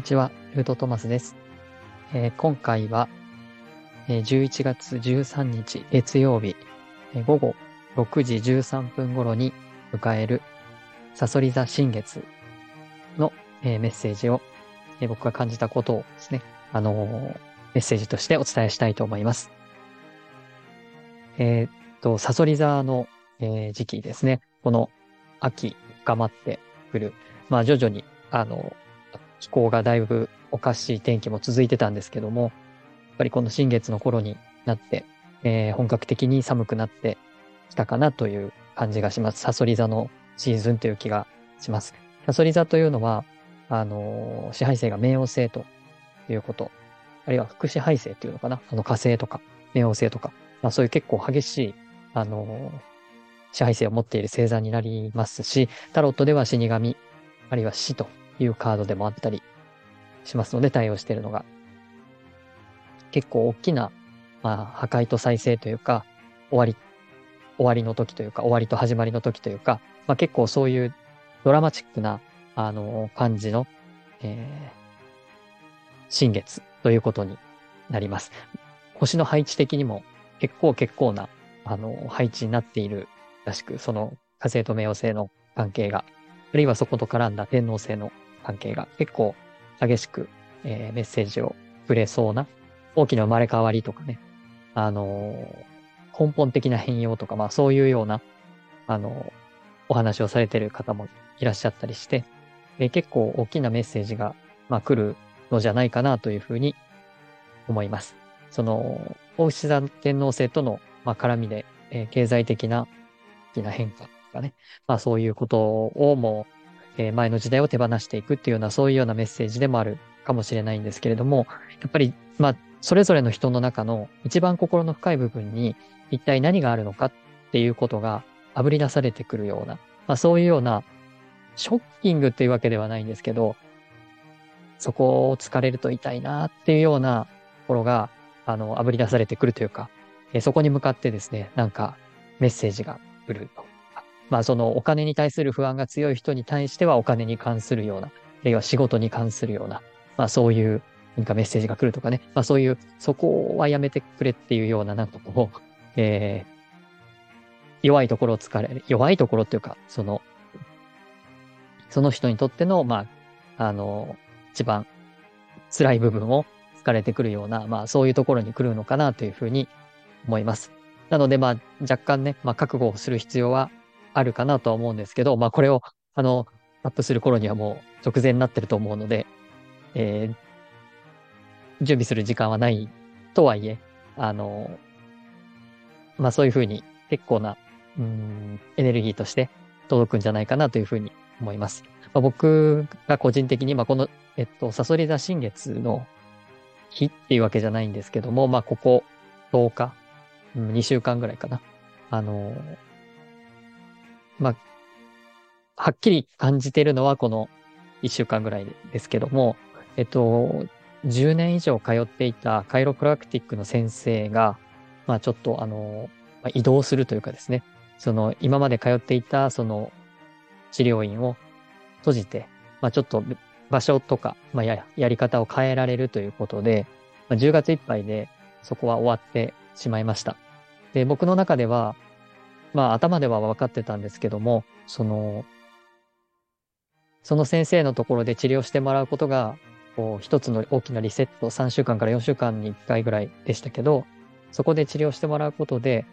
にちは、ルートトマスです。えー今回は、えー11月13日月曜日、えー午後6時13分頃に迎えるサソリ座新月の、えメッセージを、え僕が感じたことをですね、あのメッセージとしてお伝えしたいと思います。えっと、サソリ座の、え時期ですね。この秋深まってくる。まあ徐々に、あの、気候がだいぶおかしい天気も続いてたんですけども、やっぱりこの新月の頃になって、えー本格的に寒くなってきたかなという感じがします。サソリ座のシーズンという気がします。サソリ座というのは、あのー支配星が冥王星ということ、あるいは副支配星っていうのかなあの火星とか冥王星とか、まあそういう結構激しい、あのー支配星を持っている星座になりますし、タロットでは死神、あるいは死というカードでもあったりしますので対応してるのが、結構大きな、まあ、破壊と再生というか、終わり、終わりの時というか、終わりと始まりの時というか、まあ結構そういうドラマチックな、あの、感じの、えー新月ということになります。星の配置的にも結構結構な、あの、配置になっているらしく、その火星と冥王星の関係が、あるいはそこと絡んだ天王星の関係が結構激しく、えーメッセージをくれそうな大きな生まれ変わりとかね、あのー根本的な変容とか、まあそういうような、あのーお話をされてる方もいらっしゃったりして、え結構大きなメッセージが、まあ来るのじゃないかなというふうに思います。その、大牛座天皇星との、まあ、絡みで、え経済的な大きな変化とかね、まあそういうことをもう、え前の時代を手放していくっていうような、そういうようなメッセージでもあるかもしれないんですけれども、やっぱり、まあ、それぞれの人の中の一番心の深い部分に一体何があるのかっていうことが炙り出されてくるような、まあそういうような、ショッキングっていうわけではないんですけど、そこを疲れると痛いなっていうようなところが、あの、炙り出されてくるというか、えそこに向かってですね、なんかメッセージが来ると。まあそのお金に対する不安が強い人に対してはお金に関するような、あるいは仕事に関するような、まあそういう何かメッセージが来るとかね、まあそういう、そこはやめてくれっていうようななんかこう、えー弱いところを疲れる、弱いところっていうか、その、その人にとっての、まあ、あの、一番辛い部分を疲れてくるような、まあそういうところに来るのかなというふうに思います。なのでまあ若干ね、まあ覚悟をする必要はあるかなとは思うんですけど、まあこれをあの、アップする頃にはもう直前になってると思うので、えー準備する時間はないとはいえ、あの、まあそういうふうに結構な、うん、エネルギーとして届くんじゃないかなというふうに思います。まあ、僕が個人的に、まあこの、えっと、サソリ座新月の日っていうわけじゃないんですけども、まあここ10日、うん、2週間ぐらいかな。あの、まあ、はっきり感じてるのはこの1週間ぐらいですけども、えっと、10年以上通っていたカイロプラクティックの先生が、まあちょっとあの、まあ移動するというかですね、その今まで通っていたその治療院を閉じて、まあちょっと場所とか、まあや、やり方を変えられるということで、まあ、10月いっぱいでそこは終わってしまいました。で、僕の中では、まあ頭では分かってたんですけども、その、その先生のところで治療してもらうことが、こう一つの大きなリセット、3週間から4週間に1回ぐらいでしたけど、そこで治療してもらうことで、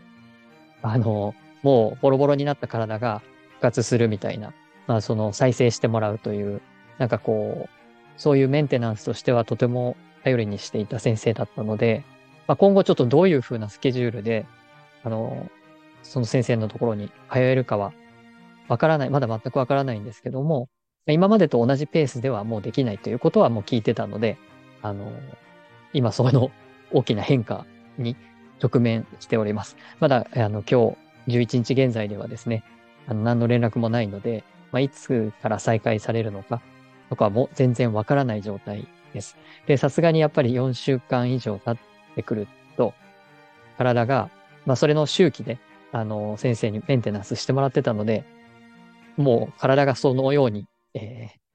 あの、もうボロボロになった体が復活するみたいな、まあその再生してもらうという、なんかこう、そういうメンテナンスとしてはとても頼りにしていた先生だったので、まあ今後ちょっとどういう風なスケジュールで、あの、その先生のところに通えるかはわからない、まだ全くわからないんですけども、今までと同じペースではもうできないということはもう聞いてたので、あの、今その大きな変化に直面しております。まだ、あの、今日11日現在ではですね、あの、何の連絡もないので、まあ、いつから再開されるのかとかも全然わからない状態です。で、さすがにやっぱり4週間以上経ってくると、体が、まあ、それの周期で、あの、先生にメンテナンスしてもらってたので、もう体がそのように、えー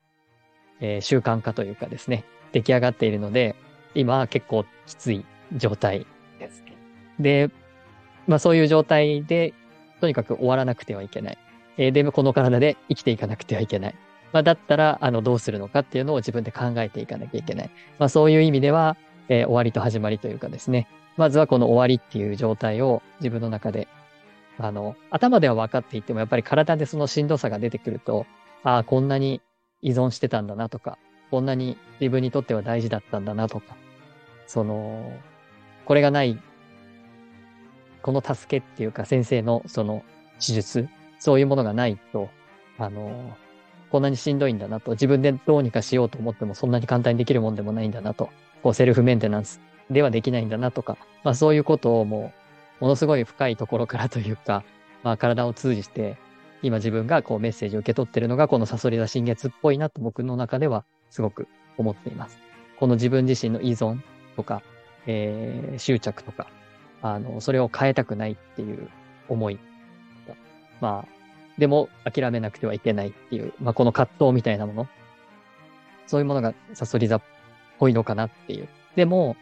えー、習慣化というかですね、出来上がっているので、今は結構きつい状態です。で、まあそういう状態で、とにかく終わらなくてはいけない。えー、で、この体で生きていかなくてはいけない。まあだったら、あの、どうするのかっていうのを自分で考えていかなきゃいけない。まあそういう意味では、えー、終わりと始まりというかですね、まずはこの終わりっていう状態を自分の中で、あの、頭では分かっていても、やっぱり体でそのしんどさが出てくると、ああ、こんなに依存してたんだなとか、こんなに自分にとっては大事だったんだなとか、その、これがない、この助けっていうか先生のその手術、そういうものがないと、あの、こんなにしんどいんだなと、自分でどうにかしようと思ってもそんなに簡単にできるもんでもないんだなと、こうセルフメンテナンスではできないんだなとか、まあそういうことをもう、ものすごい深いところからというか、まあ体を通じて今自分がこうメッセージを受け取ってるのがこのサソリ座新月っぽいなと僕の中ではすごく思っています。この自分自身の依存とか、えー、執着とか、あの、それを変えたくないっていう思い。まあ、でも諦めなくてはいけないっていう、まあこの葛藤みたいなもの。そういうものがサソリ座っぽいのかなっていう。でも、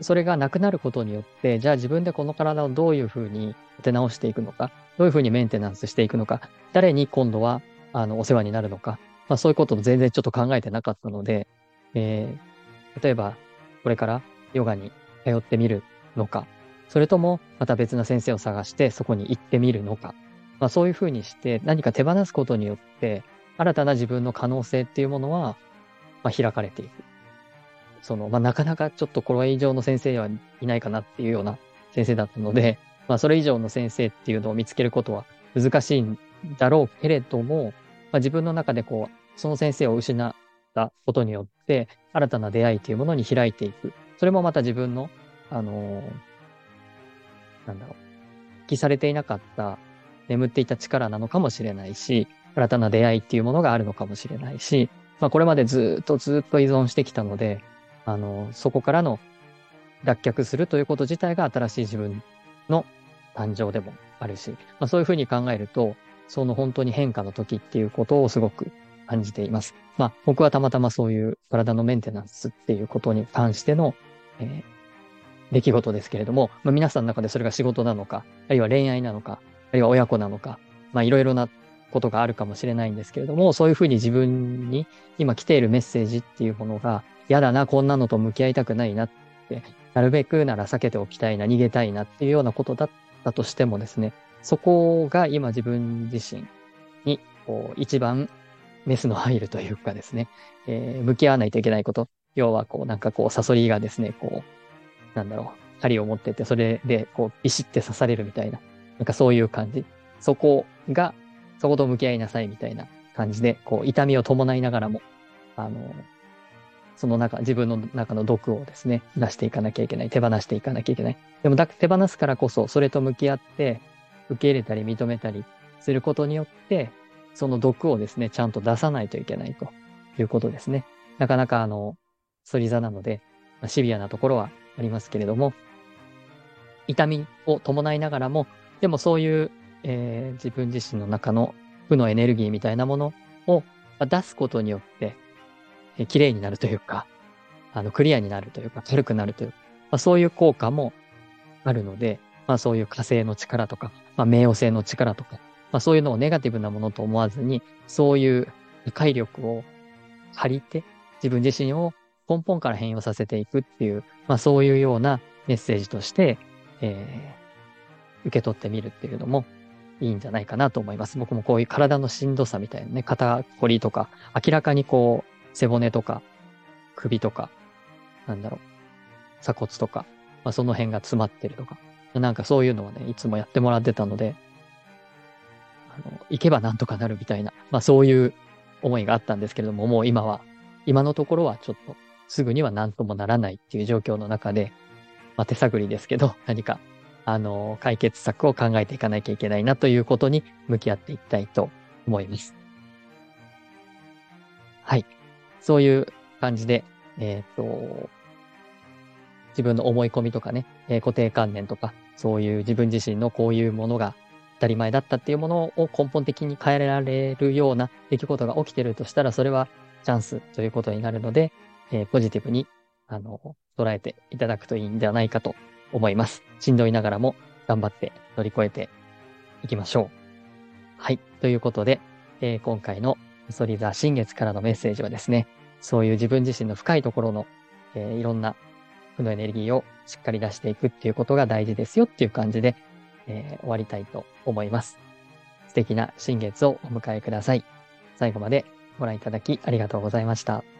それがなくなることによって、じゃあ自分でこの体をどういうふうに手直していくのか、どういうふうにメンテナンスしていくのか、誰に今度は、あの、お世話になるのか、まあそういうことも全然ちょっと考えてなかったので、えー、例えば、これからヨガに通ってみるのか、それともまた別な先生を探してそこに行ってみるのか、まあそういうふうにして何か手放すことによって、新たな自分の可能性っていうものは、まあ、開かれていく。その、まあ、なかなかちょっとこれ以上の先生はいないかなっていうような先生だったので、まあ、それ以上の先生っていうのを見つけることは難しいんだろうけれども、まあ、自分の中でこう、その先生を失ったことによって、新たな出会いというものに開いていく。それもまた自分の、あのー、なんだろう、記されていなかった眠っていた力なのかもしれないし、新たな出会いっていうものがあるのかもしれないし、まあこれまでずっとずっと依存してきたので、あの、そこからの脱却するということ自体が新しい自分の誕生でもあるし、まあ、そういうふうに考えると、その本当に変化の時っていうことをすごく感じています。まあ、僕はたまたまそういう体のメンテナンスっていうことに関しての、えー、出来事ですけれども、まあ、皆さんの中でそれが仕事なのか、あるいは恋愛なのか、あるいは親子なのか、まあ、いろいろなことがあるかもしれないんですけれども、そういうふうに自分に今来ているメッセージっていうものが、嫌だな、こんなのと向き合いたくないなって、なるべくなら避けておきたいな、逃げたいなっていうようなことだったとしてもですね、そこが今自分自身にこう一番メスの入るというかですね、えー、向き合わないといけないこと。要はこうなんかこうサソリがですね、こう、なんだろう、針を持ってて、それでこうビシって刺されるみたいな、なんかそういう感じ。そこが、そこと向き合いなさいみたいな感じで、こう痛みを伴いながらも、あの、その中、自分の中の毒をですね、出していかなきゃいけない。手放していかなきゃいけない。でもだ、手放すからこそ、それと向き合って、受け入れたり認めたりすることによって、その毒をですね、ちゃんと出さないといけないということですね。なかなかあの、反り座なので、まあ、シビアなところはありますけれども、痛みを伴いながらも、でもそういう、えー、自分自身の中の負のエネルギーみたいなものを出すことによって、え綺麗になるというか、あの、クリアになるというか、軽くなるという、まあ、そういう効果もあるので、まあそういう火星の力とか、まあ冥王星の力とか、まあそういうのをネガティブなものと思わずに、そういう理解力を借りて、自分自身を根本から変容させていくっていう、まあそういうようなメッセージとして、えー、受け取ってみるっていうのもいいんじゃないかなと思います。僕もこういう体のしんどさみたいなね、肩こりとか、明らかにこう、背骨とか、首とか、なんだろう、鎖骨とか、まあ、その辺が詰まってるとか、なんかそういうのをね、いつもやってもらってたので、あの、行けばなんとかなるみたいな、まあそういう思いがあったんですけれども、もう今は、今のところはちょっとすぐには何ともならないっていう状況の中で、まあ手探りですけど、何か、あの、解決策を考えていかなきゃいけないなということに向き合っていきたいと思います。はい。そういう感じで、えっ、と、自分の思い込みとかね、えー、固定観念とか、そういう自分自身のこういうものが当たり前だったっていうものを根本的に変えられるような出来事が起きてるとしたら、それはチャンスということになるので、えー、ポジティブに、あの、捉えていただくといいんではないかと思います。しんどいながらも頑張って乗り越えていきましょう。はい。ということで、えー、今回のソリザ新月からのメッセージはですね、そういう自分自身の深いところの、えー、いろんな負のエネルギーをしっかり出していくっていうことが大事ですよっていう感じで、えー、終わりたいと思います。素敵な新月をお迎えください。最後までご覧いただきありがとうございました。